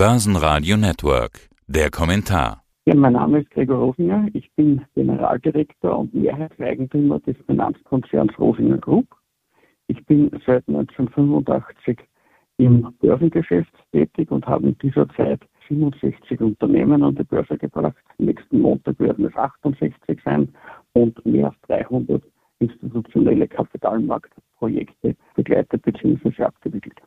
Börsenradio Network. Der Kommentar. Ja, mein Name ist Gregor Rosinger. Ich bin Generaldirektor und Mehrheitseigentümer des Finanzkonzerns Rosinger Group. Ich bin seit 1985 im Börsengeschäft tätig und habe in dieser Zeit 67 Unternehmen an die Börse gebracht. Nächsten Montag werden es 68 sein und mehr als 300 institutionelle Kapitalmarktprojekte begleitet bzw. abgewickelt.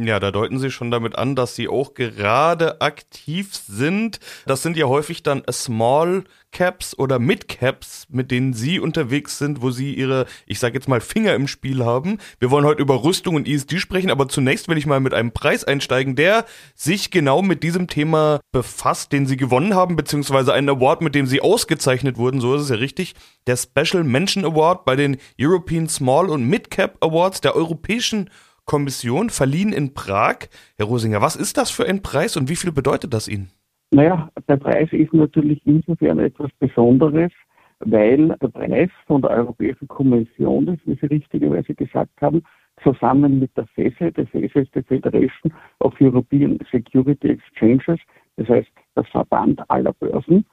Ja, da deuten Sie schon damit an, dass Sie auch gerade aktiv sind. Das sind ja häufig dann Small Caps oder Mid Caps, mit denen Sie unterwegs sind, wo Sie Ihre, ich sage jetzt mal, Finger im Spiel haben. Wir wollen heute über Rüstung und ESG sprechen, aber zunächst will ich mal mit einem Preis einsteigen, der sich genau mit diesem Thema befasst, den Sie gewonnen haben, beziehungsweise einen Award, mit dem Sie ausgezeichnet wurden, so ist es ja richtig. Der Special Mention Award bei den European Small und Mid Cap Awards der Europäischen Kommission, verliehen in Prag. Herr Rosinger, was ist das für ein Preis und wie viel bedeutet das Ihnen? Naja, der Preis ist natürlich insofern etwas Besonderes, weil der Preis von der Europäischen Kommission ist, wie Sie richtigerweise gesagt haben, zusammen mit der FESE, der FESE ist die Federation of European Security Exchanges, das heißt der Verband aller Börsen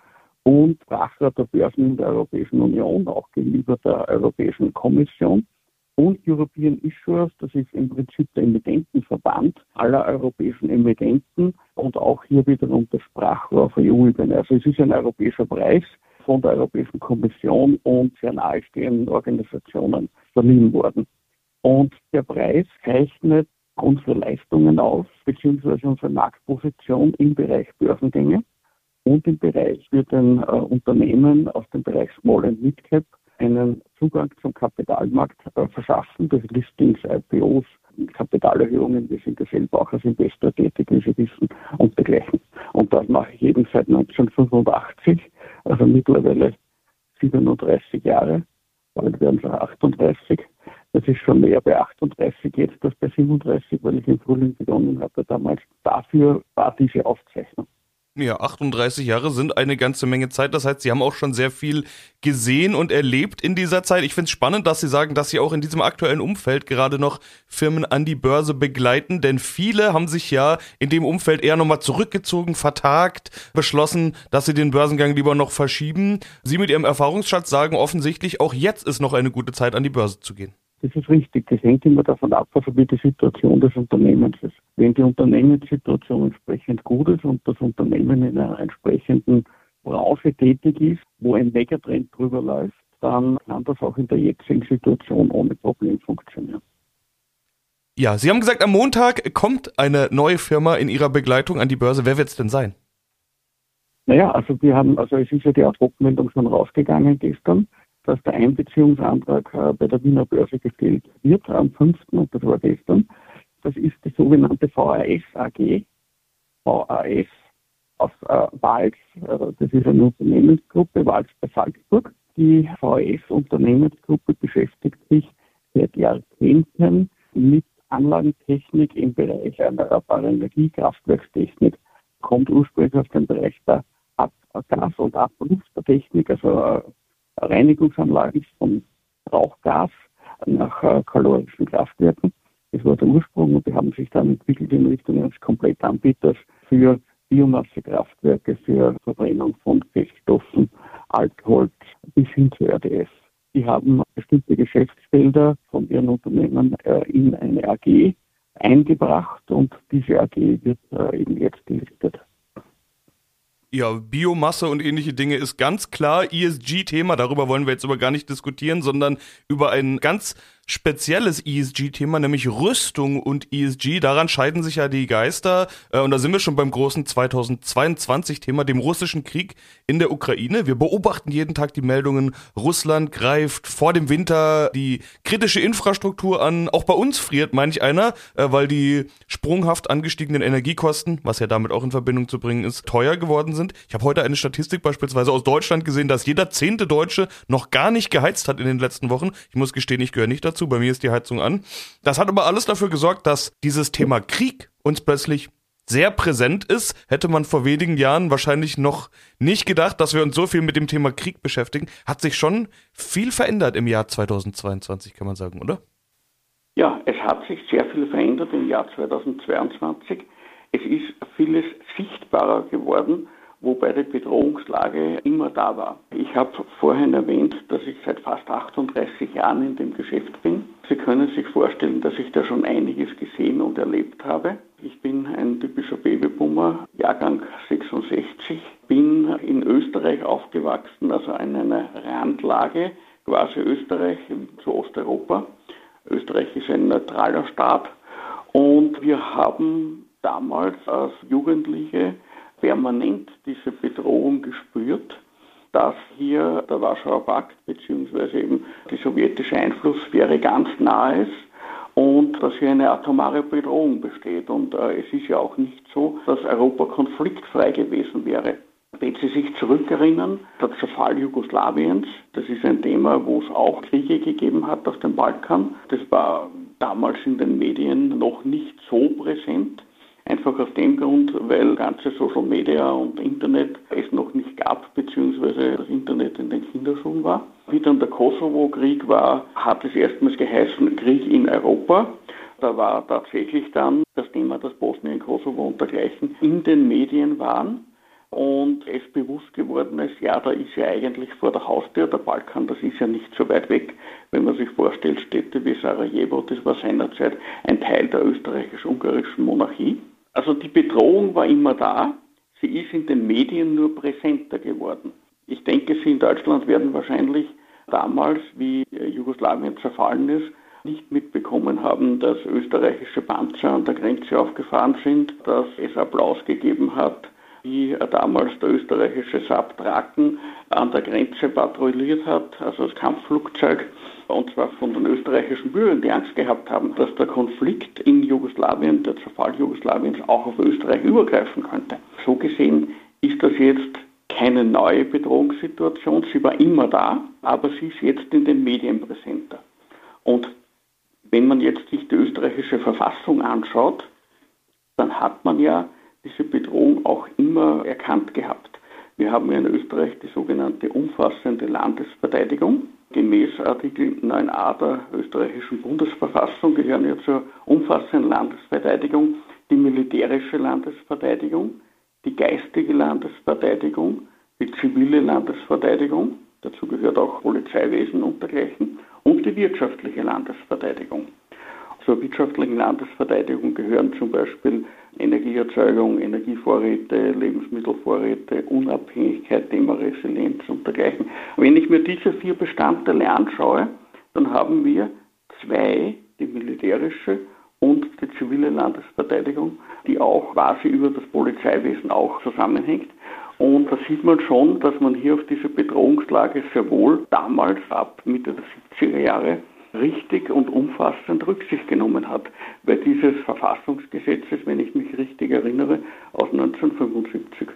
und Sprachrat der Börsen der Europäischen Union, auch gegenüber der Europäischen Kommission und European Issuers, das ist im Prinzip der Emittentenverband aller europäischen Emittenten und auch hier wiederum das Sprachrohr auf EU-Ebene. Also es ist ein europäischer Preis von der Europäischen Kommission und sehr nahestehenden Organisationen verliehen worden. Und der Preis zeichnet unsere Leistungen auf, beziehungsweise unsere Marktposition im Bereich Börsengänge und im Bereich für den äh, Unternehmen aus dem Bereich Small and Mid Cap einen Zugang zum Kapitalmarkt äh, verschaffen, durch Listings, IPOs, Kapitalerhöhungen. Wir sind ja selber auch als Investor tätig, wie Sie wissen, und dergleichen. Und das mache ich eben seit 1985, also mittlerweile 37 Jahre. Bald werden es 38. Das ist schon mehr bei 38 jetzt als bei 37, weil ich im Frühling begonnen habe damals. Dafür war diese Aufzeichnung. Ja, 38 Jahre sind eine ganze Menge Zeit. Das heißt, Sie haben auch schon sehr viel gesehen und erlebt in dieser Zeit. Ich finde es spannend, dass Sie sagen, dass Sie auch in diesem aktuellen Umfeld gerade noch Firmen an die Börse begleiten, denn viele haben sich ja in dem Umfeld eher nochmal zurückgezogen, vertagt, beschlossen, dass sie den Börsengang lieber noch verschieben. Sie mit Ihrem Erfahrungsschatz sagen offensichtlich, auch jetzt ist noch eine gute Zeit, an die Börse zu gehen. Das ist richtig. Das hängt immer davon ab, wie die Situation des Unternehmens ist. Wenn die Unternehmenssituation entsprechend gut ist und das Unternehmen in einer entsprechenden Branche tätig ist, wo ein Megatrend drüber läuft, dann kann das auch in der jetzigen Situation ohne Problem funktionieren. Ja, Sie haben gesagt, am Montag kommt eine neue Firma in Ihrer Begleitung an die Börse. Wer wird es denn sein? Naja, also wir haben, also es ist ja die Ad-Hoc-Meldung schon rausgegangen gestern dass der Einbeziehungsantrag äh, bei der Wiener Börse gestellt wird am 5. und das war gestern. Das ist die sogenannte VAS AG, VAS aus äh, Wals, äh, das ist eine Unternehmensgruppe, Wals bei Salzburg. Die VAS-Unternehmensgruppe beschäftigt sich seit Jahrzehnten mit Anlagentechnik im Bereich erneuerbarer Energie, Kraftwerkstechnik, kommt ursprünglich aus dem Bereich der Gas- und Ablufttechnik, also äh, Reinigungsanlagen von Rauchgas nach äh, kalorischen Kraftwerken. Das war der Ursprung und die haben sich dann entwickelt in Richtung eines Komplettanbieters für Biomassekraftwerke, für Verbrennung von Feststoffen, Alkohol bis hin zu RDS. Die haben bestimmte Geschäftsfelder von ihren Unternehmen äh, in eine AG eingebracht und diese AG wird äh, eben jetzt gelistet. Ja, Biomasse und ähnliche Dinge ist ganz klar ESG-Thema. Darüber wollen wir jetzt aber gar nicht diskutieren, sondern über ein ganz spezielles ESG-Thema, nämlich Rüstung und ESG. Daran scheiden sich ja die Geister. Äh, und da sind wir schon beim großen 2022-Thema, dem russischen Krieg in der Ukraine. Wir beobachten jeden Tag die Meldungen, Russland greift vor dem Winter die kritische Infrastruktur an. Auch bei uns friert manch einer, äh, weil die sprunghaft angestiegenen Energiekosten, was ja damit auch in Verbindung zu bringen ist, teuer geworden sind. Ich habe heute eine Statistik beispielsweise aus Deutschland gesehen, dass jeder zehnte Deutsche noch gar nicht geheizt hat in den letzten Wochen. Ich muss gestehen, ich gehöre nicht dazu dazu, bei mir ist die Heizung an. Das hat aber alles dafür gesorgt, dass dieses Thema Krieg uns plötzlich sehr präsent ist, hätte man vor wenigen Jahren wahrscheinlich noch nicht gedacht, dass wir uns so viel mit dem Thema Krieg beschäftigen. Hat sich schon viel verändert im Jahr 2022, kann man sagen, oder? Ja, es hat sich sehr viel verändert im Jahr 2022. Es ist vieles sichtbarer geworden, wobei die Bedrohungslage immer da war. Ich habe vorhin erwähnt, dass ich seit fast 38 Jahren in dem Geschäft bin. Sie können sich vorstellen, dass ich da schon einiges gesehen und erlebt habe. Ich bin ein typischer Babyboomer, Jahrgang 66, bin in Österreich aufgewachsen, also in einer Randlage, quasi Österreich zu Osteuropa. Österreich ist ein neutraler Staat und wir haben damals als Jugendliche permanent diese Bedrohung gespürt, dass hier der Warschauer Pakt bzw. eben die sowjetische Einflusssphäre ganz nahe ist und dass hier eine atomare Bedrohung besteht. Und äh, es ist ja auch nicht so, dass Europa konfliktfrei gewesen wäre. Wenn Sie sich zurückerinnern, der Zerfall Jugoslawiens, das ist ein Thema, wo es auch Kriege gegeben hat auf dem Balkan. Das war damals in den Medien noch nicht so präsent. Einfach aus dem Grund, weil ganze Social Media und Internet es noch nicht gab, beziehungsweise das Internet in den Kinderschuhen war. Wie dann der Kosovo-Krieg war, hat es erstmals geheißen Krieg in Europa. Da war tatsächlich dann das Thema, dass Bosnien, Kosovo und dergleichen in den Medien waren und es bewusst geworden ist, ja, da ist ja eigentlich vor der Haustür der Balkan, das ist ja nicht so weit weg. Wenn man sich vorstellt, Städte wie Sarajevo, das war seinerzeit ein Teil der österreichisch-ungarischen Monarchie. Also die Bedrohung war immer da, sie ist in den Medien nur präsenter geworden. Ich denke, Sie in Deutschland werden wahrscheinlich damals, wie Jugoslawien zerfallen ist, nicht mitbekommen haben, dass österreichische Panzer an der Grenze aufgefahren sind, dass es Applaus gegeben hat, wie damals der österreichische Saab Draken an der Grenze patrouilliert hat, also das Kampfflugzeug und zwar von den österreichischen Bürgern, die Angst gehabt haben, dass der Konflikt in Jugoslawien, der Zerfall Jugoslawiens, auch auf Österreich übergreifen könnte. So gesehen ist das jetzt keine neue Bedrohungssituation. Sie war immer da, aber sie ist jetzt in den Medien präsenter. Und wenn man jetzt sich die österreichische Verfassung anschaut, dann hat man ja diese Bedrohung auch immer erkannt gehabt. Wir haben in Österreich die sogenannte umfassende Landesverteidigung. Gemäß Artikel 9a der österreichischen Bundesverfassung gehören ja zur umfassenden Landesverteidigung die militärische Landesverteidigung, die geistige Landesverteidigung, die zivile Landesverteidigung, dazu gehört auch Polizeiwesen und dergleichen, und die wirtschaftliche Landesverteidigung. Zur wirtschaftlichen Landesverteidigung gehören zum Beispiel Energieerzeugung, Energievorräte, Lebensmittelvorräte, Unabhängigkeit, Thema Resilienz und dergleichen. Wenn ich mir diese vier Bestandteile anschaue, dann haben wir zwei, die militärische und die zivile Landesverteidigung, die auch quasi über das Polizeiwesen auch zusammenhängt. Und da sieht man schon, dass man hier auf diese Bedrohungslage sehr wohl damals ab Mitte der 70er Jahre richtig und umfassend Rücksicht genommen hat, bei dieses Verfassungsgesetzes, wenn ich mich richtig erinnere, aus 1975.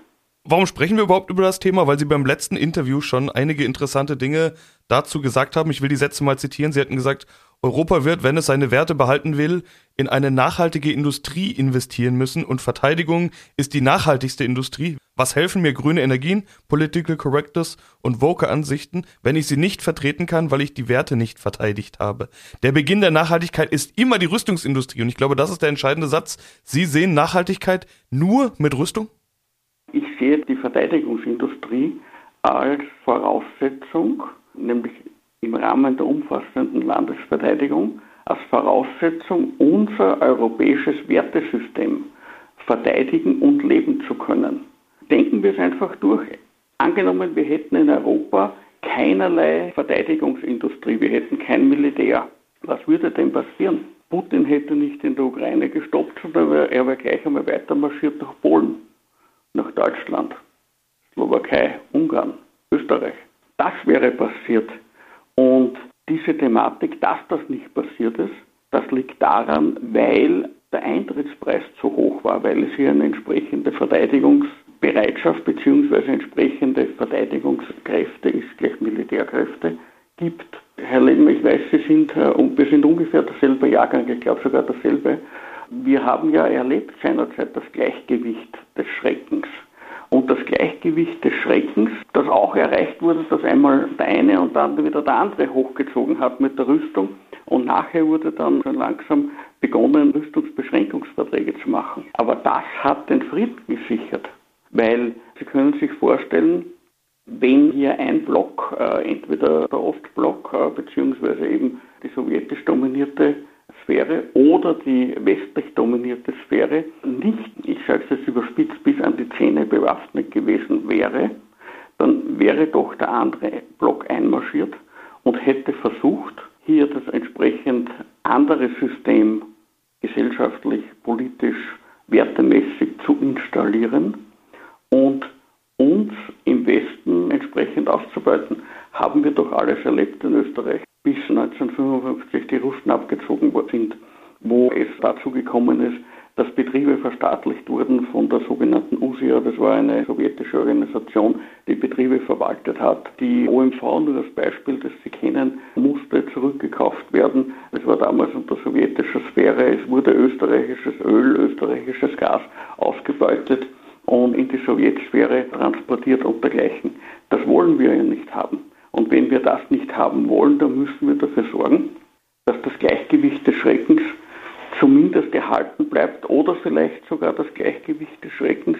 Warum sprechen wir überhaupt über das Thema? Weil Sie beim letzten Interview schon einige interessante Dinge dazu gesagt haben. Ich will die Sätze mal zitieren. Sie hatten gesagt, Europa wird, wenn es seine Werte behalten will, in eine nachhaltige Industrie investieren müssen und Verteidigung ist die nachhaltigste Industrie. Was helfen mir grüne Energien, Political Correctness und woke Ansichten, wenn ich sie nicht vertreten kann, weil ich die Werte nicht verteidigt habe? Der Beginn der Nachhaltigkeit ist immer die Rüstungsindustrie und ich glaube, das ist der entscheidende Satz. Sie sehen Nachhaltigkeit nur mit Rüstung? Ich sehe die Verteidigungsindustrie als Voraussetzung, nämlich im Rahmen der umfassenden Landesverteidigung als Voraussetzung, unser europäisches Wertesystem verteidigen und leben zu können. Denken wir es einfach durch. Angenommen, wir hätten in Europa keinerlei Verteidigungsindustrie, wir hätten kein Militär. Was würde denn passieren? Putin hätte nicht in der Ukraine gestoppt, sondern er wäre gleich einmal weiter marschiert nach Polen, nach Deutschland, Slowakei, Ungarn, Österreich. Das wäre passiert. Und diese Thematik, dass das nicht passiert ist, das liegt daran, weil der Eintrittspreis zu hoch war, weil es hier eine entsprechende Verteidigungsbereitschaft bzw. entsprechende Verteidigungskräfte, ist gleich Militärkräfte, gibt. Herr Lehmann, ich weiß, Sie sind, äh, wir sind ungefähr derselbe Jahrgang, ich glaube sogar derselbe. Wir haben ja erlebt seinerzeit das Gleichgewicht des Schreckens und das Gleichgewicht des Schreckens, das auch erreicht wurde, dass einmal der eine und dann wieder der andere hochgezogen hat mit der Rüstung und nachher wurde dann schon langsam begonnen, Rüstungsbeschränkungsverträge zu machen. Aber das hat den Frieden gesichert, weil Sie können sich vorstellen, wenn hier ein Block, äh, entweder der Ostblock äh, beziehungsweise eben die sowjetisch dominierte Sphäre oder die westlich dominierte Sphäre nicht, ich sage es jetzt überspitzt, bis an die Zähne bewaffnet gewesen wäre, dann wäre doch der andere Block einmarschiert und hätte versucht, hier das entsprechend andere System gesellschaftlich, politisch, wertemäßig zu installieren und uns im Westen entsprechend auszubeuten. Haben wir doch alles erlebt in Österreich, bis 1955 die Russen abgezogen sind, wo es dazu gekommen ist, dass Betriebe verstaatlicht wurden von der sogenannten USIA, das war eine sowjetische Organisation, die Betriebe verwaltet hat. Die OMV, nur als Beispiel, das Sie kennen, musste zurückgekauft werden. Es war damals unter sowjetischer Sphäre, es wurde österreichisches Öl, österreichisches Gas ausgebeutet und in die Sowjetsphäre transportiert und dergleichen. Das wollen wir ja nicht haben. Und wenn wir das nicht haben wollen, dann müssen wir dafür sorgen, dass das Gleichgewicht des Schreckens zumindest erhalten bleibt oder vielleicht sogar das Gleichgewicht des Schreckens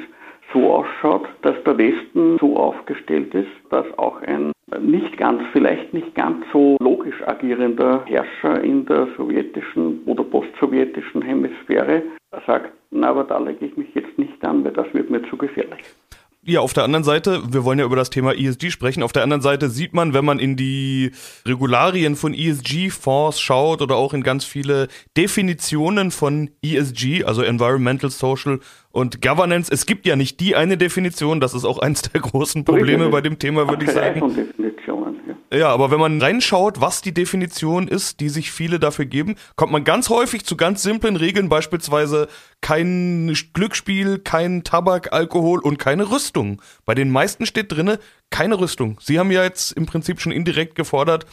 so ausschaut, dass der Westen so aufgestellt ist, dass auch ein nicht ganz, vielleicht nicht ganz so logisch agierender Herrscher in der sowjetischen oder postsowjetischen Hemisphäre sagt, na, aber da lege ich mich jetzt nicht an, weil das wird mir zu gefährlich. Ja, auf der anderen Seite, wir wollen ja über das Thema ESG sprechen. Auf der anderen Seite sieht man, wenn man in die Regularien von ESG-Fonds schaut oder auch in ganz viele Definitionen von ESG, also Environmental, Social und Governance, es gibt ja nicht die eine Definition. Das ist auch eins der großen Probleme bei dem Thema, würde ich sagen. Ja, aber wenn man reinschaut, was die Definition ist, die sich viele dafür geben, kommt man ganz häufig zu ganz simplen Regeln, beispielsweise kein Glücksspiel, kein Tabak, Alkohol und keine Rüstung. Bei den meisten steht drinne keine Rüstung. Sie haben ja jetzt im Prinzip schon indirekt gefordert,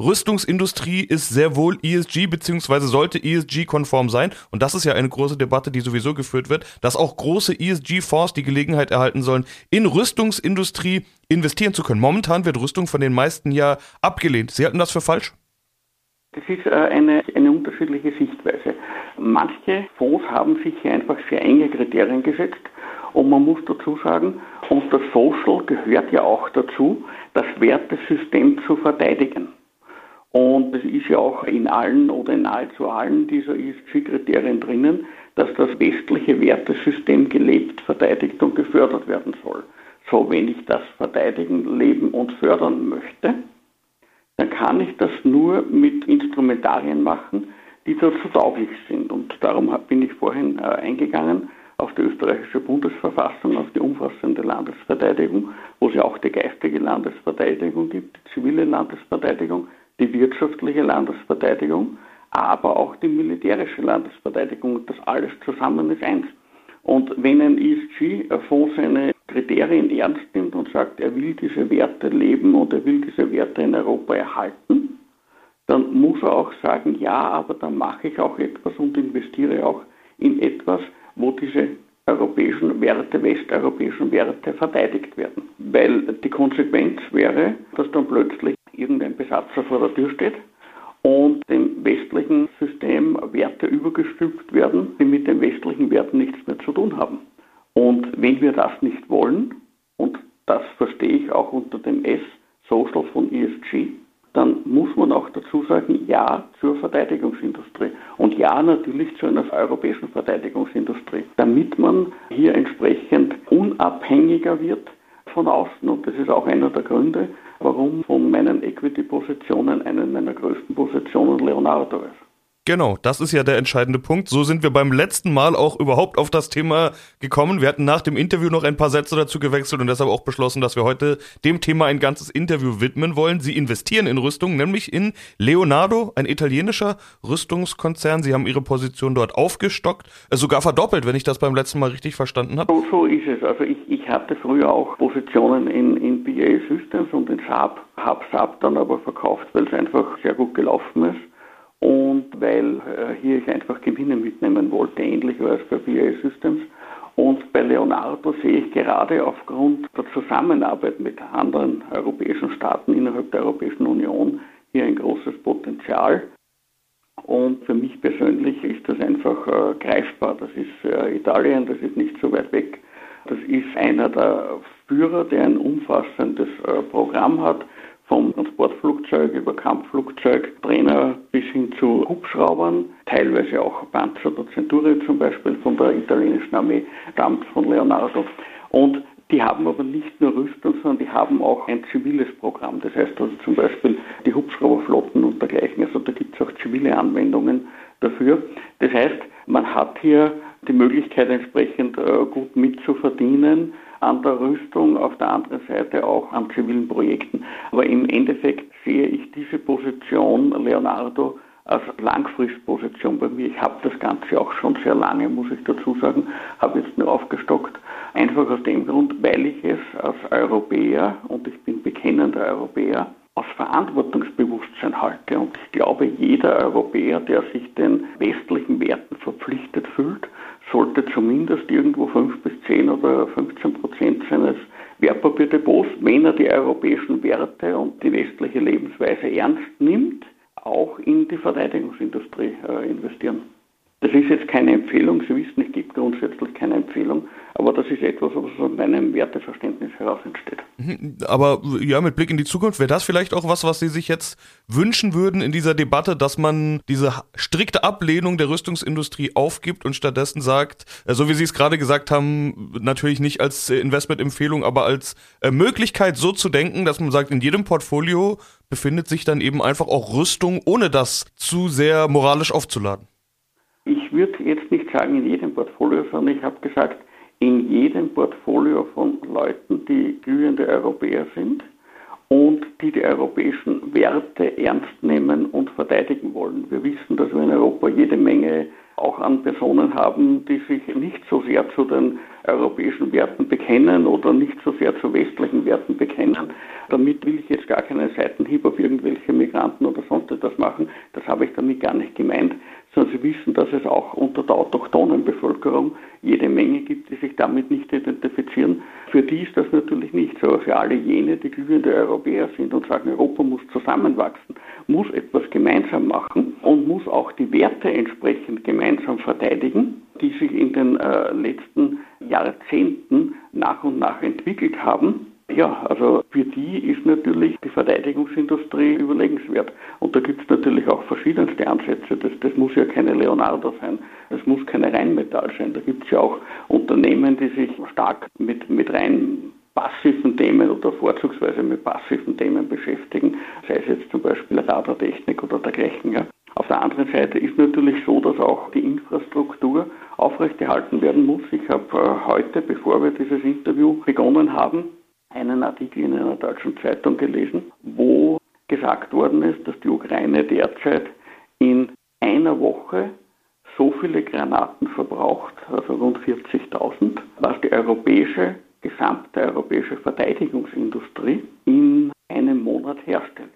Rüstungsindustrie ist sehr wohl ESG beziehungsweise sollte ESG-konform sein. Und das ist ja eine große Debatte, die sowieso geführt wird, dass auch große ESG-Fonds die Gelegenheit erhalten sollen, in Rüstungsindustrie investieren zu können. Momentan wird Rüstung von den meisten ja abgelehnt. Sie halten das für falsch? Das ist äh, eine, eine unterschiedliche Sichtweise. Manche Fonds haben sich hier einfach sehr enge Kriterien gesetzt. Und man muss dazu sagen, das Social gehört ja auch dazu, das Wertesystem zu verteidigen. Und es ist ja auch in allen oder in nahezu allen dieser ESG-Kriterien drinnen, dass das westliche Wertesystem gelebt, verteidigt und gefördert werden soll. So, wenn ich das verteidigen, leben und fördern möchte, dann kann ich das nur mit Instrumentarien machen, die dazu tauglich sind. Und darum bin ich vorhin äh, eingegangen auf die österreichische Bundesverfassung, auf die umfassende Landesverteidigung, wo es ja auch die geistige Landesverteidigung gibt, die zivile Landesverteidigung, die wirtschaftliche Landesverteidigung, aber auch die militärische Landesverteidigung. Das alles zusammen ist eins. Und wenn ein ESG-Fonds seine Kriterien ernst nimmt und sagt, er will diese Werte leben und er will diese Werte in Europa erhalten, dann muss er auch sagen, ja, aber dann mache ich auch etwas und investiere auch in etwas, wo diese europäischen Werte, westeuropäischen Werte verteidigt werden. Weil die Konsequenz wäre, dass dann plötzlich irgendein Besatzer vor der Tür steht und dem westlichen System Werte übergestülpt werden, die mit den westlichen Werten nichts mehr zu tun haben. Und wenn wir das nicht wollen, und das verstehe ich auch unter dem S, Social von ESG, dann muss man auch dazu sagen, ja zur Verteidigungsindustrie und ja natürlich zu einer europäischen Verteidigungsindustrie, damit man hier entsprechend unabhängiger wird von außen. Und das ist auch einer der Gründe, warum von meinen Equity-Positionen eine meiner größten Ist. Genau, das ist ja der entscheidende Punkt. So sind wir beim letzten Mal auch überhaupt auf das Thema gekommen. Wir hatten nach dem Interview noch ein paar Sätze dazu gewechselt und deshalb auch beschlossen, dass wir heute dem Thema ein ganzes Interview widmen wollen. Sie investieren in Rüstung, nämlich in Leonardo, ein italienischer Rüstungskonzern. Sie haben ihre Position dort aufgestockt, äh, sogar verdoppelt, wenn ich das beim letzten Mal richtig verstanden habe. So, so ist es. Also ich, ich hatte früher auch Positionen in, in BA Systems und in Saab, habe Saab dann aber verkauft, weil es einfach sehr gut gelaufen ist und weil äh, hier ich einfach Gewinne mitnehmen wollte, ähnlich war es bei BA Systems. Und bei Leonardo sehe ich gerade aufgrund der Zusammenarbeit mit anderen europäischen Staaten innerhalb der Europäischen Union hier ein großes Potenzial. Und für mich persönlich ist das einfach äh, greifbar. Das ist äh, Italien, das ist nicht so weit weg. Das ist einer der Führer, der ein umfassendes äh, Programm hat, vom Transportflugzeug über Kampfflugzeug, Trainer bis hin zu Hubschraubern, teilweise auch Panzer der Centurio zum Beispiel von der italienischen Armee, stammt von Leonardo. Und die haben aber nicht nur Rüstung, sondern die haben auch ein ziviles Programm. Das heißt also zum Beispiel die Hubschrauberflotten und dergleichen. Also da gibt es auch zivile Anwendungen dafür. Das heißt, man hat hier die Möglichkeit entsprechend äh, gut mitzuverdienen an der Rüstung, auf der anderen Seite auch an zivilen Projekten. Aber im Endeffekt sehe ich diese Position Leonardo als Langfristposition bei mir. Ich habe das Ganze auch schon sehr lange, muss ich dazu sagen, habe jetzt nur aufgestockt. Einfach aus dem Grund, weil ich es als Europäer, und ich bin bekennender Europäer, aus Verantwortungsbewusstsein halte. Und ich glaube, jeder Europäer, der sich den westlichen Werten verpflichtet fühlt, sollte zumindest irgendwo 5 bis 10 oder 15 Prozent seines Wertpapierdepots, wenn er die europäischen Werte und die westliche Lebensweise ernst nimmt, auch in die Verteidigungsindustrie äh, investieren. Das ist jetzt keine Empfehlung, Sie wissen, ich gebe grundsätzlich keine Empfehlung, aber das ist etwas, was aus meinem Werteverständnis heraus entsteht. Mhm, aber ja, mit Blick in die Zukunft, wäre das vielleicht auch was, was Sie sich jetzt wünschen würden in dieser Debatte, dass man diese strikte Ablehnung der Rüstungsindustrie aufgibt und stattdessen sagt, äh, so wie Sie es gerade gesagt haben, natürlich nicht als Investmentempfehlung, aber als äh, Möglichkeit so zu denken, dass man sagt, in jedem Portfolio befindet sich dann eben einfach auch Rüstung, ohne das zu sehr moralisch aufzuladen. Ich würde jetzt nicht sagen in jedem Portfolio, sondern ich habe gesagt, in jedem Portfolio von Leuten, die glühende Europäer sind und die die europäischen Werte ernst nehmen und verteidigen wollen. Wir wissen, dass wir in Europa jede Menge auch an Personen haben, die sich nicht so sehr zu den europäischen Werten bekennen oder nicht so sehr zu westlichen Werten bekennen. Damit will ich jetzt gar keinen Seitenhieb auf irgendwelche Migranten oder sonst etwas machen. Das habe ich damit gar nicht gemeint, sondern Sie wissen, dass es auch unter der autochthonen Bevölkerung jede Menge gibt, die sich damit nicht identifizieren. Für die ist das natürlich nicht so. Für alle jene, die glühende Europäer sind und sagen, Europa muss zusammenwachsen, muss etwas gemeinsam machen und muss auch die Werte entsprechend gemeinsam verteidigen, die sich in den äh, letzten Jahrzehnten nach und nach entwickelt haben ja, also für die ist natürlich die Verteidigungsindustrie überlegenswert. Und da gibt es natürlich auch verschiedenste Ansätze. Das, das muss ja keine Leonardo sein, das muss keine Rheinmetall sein. Da gibt es ja auch Unternehmen, die sich stark mit, mit rein passiven Themen oder vorzugsweise mit passiven Themen beschäftigen, sei es jetzt zum Beispiel Radartechnik oder dergleichen. Ja. Auf der anderen Seite ist natürlich so, dass auch die Infrastruktur aufrechterhalten werden muss. Ich habe äh, heute, bevor wir dieses Interview begonnen haben, Artikel in einer deutschen Zeitung gelesen, wo gesagt worden ist, dass die Ukraine derzeit in einer Woche so viele Granaten verbraucht, also rund 40.000, was die europäische, gesamte europäische Verteidigungsindustrie in einem Monat herstellt.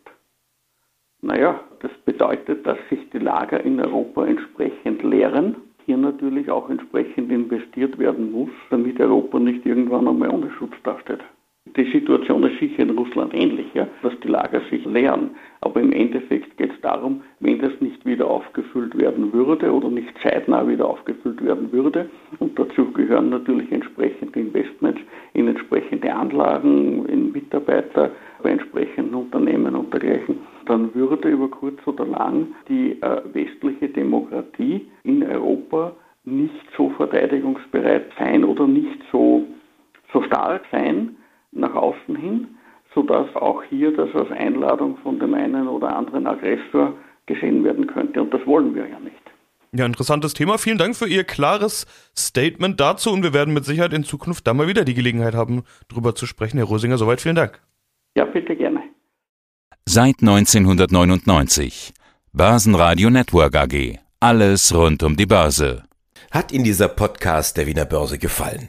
Naja, das bedeutet, dass sich die Lager in Europa entsprechend leeren, hier natürlich auch entsprechend investiert werden muss, damit Europa nicht irgendwann einmal ohne Schutz dasteht. Die Situation ist sicher in Russland ähnlich, dass die Lager sich leeren. Aber im Endeffekt geht es darum, wenn das nicht wieder aufgefüllt werden würde oder nicht zeitnah wieder aufgefüllt werden würde, und dazu gehören natürlich entsprechende Investments in entsprechende Anlagen, in Mitarbeiter bei entsprechenden Unternehmen und dergleichen, dann würde über kurz oder lang die äh, westliche Demokratie in Europa nicht so verteidigungsbereit sein oder nicht so, so stark sein, nach außen hin, sodass auch hier das als Einladung von dem einen oder anderen Aggressor gesehen werden könnte. Und das wollen wir ja nicht. Ja, interessantes Thema. Vielen Dank für Ihr klares Statement dazu und wir werden mit Sicherheit in Zukunft da mal wieder die Gelegenheit haben, darüber zu sprechen. Herr Rosinger, soweit vielen Dank. Ja, bitte gerne. Seit 1999. Börsenradio Network AG. Alles rund um die Börse. Hat Ihnen dieser Podcast der Wiener Börse gefallen?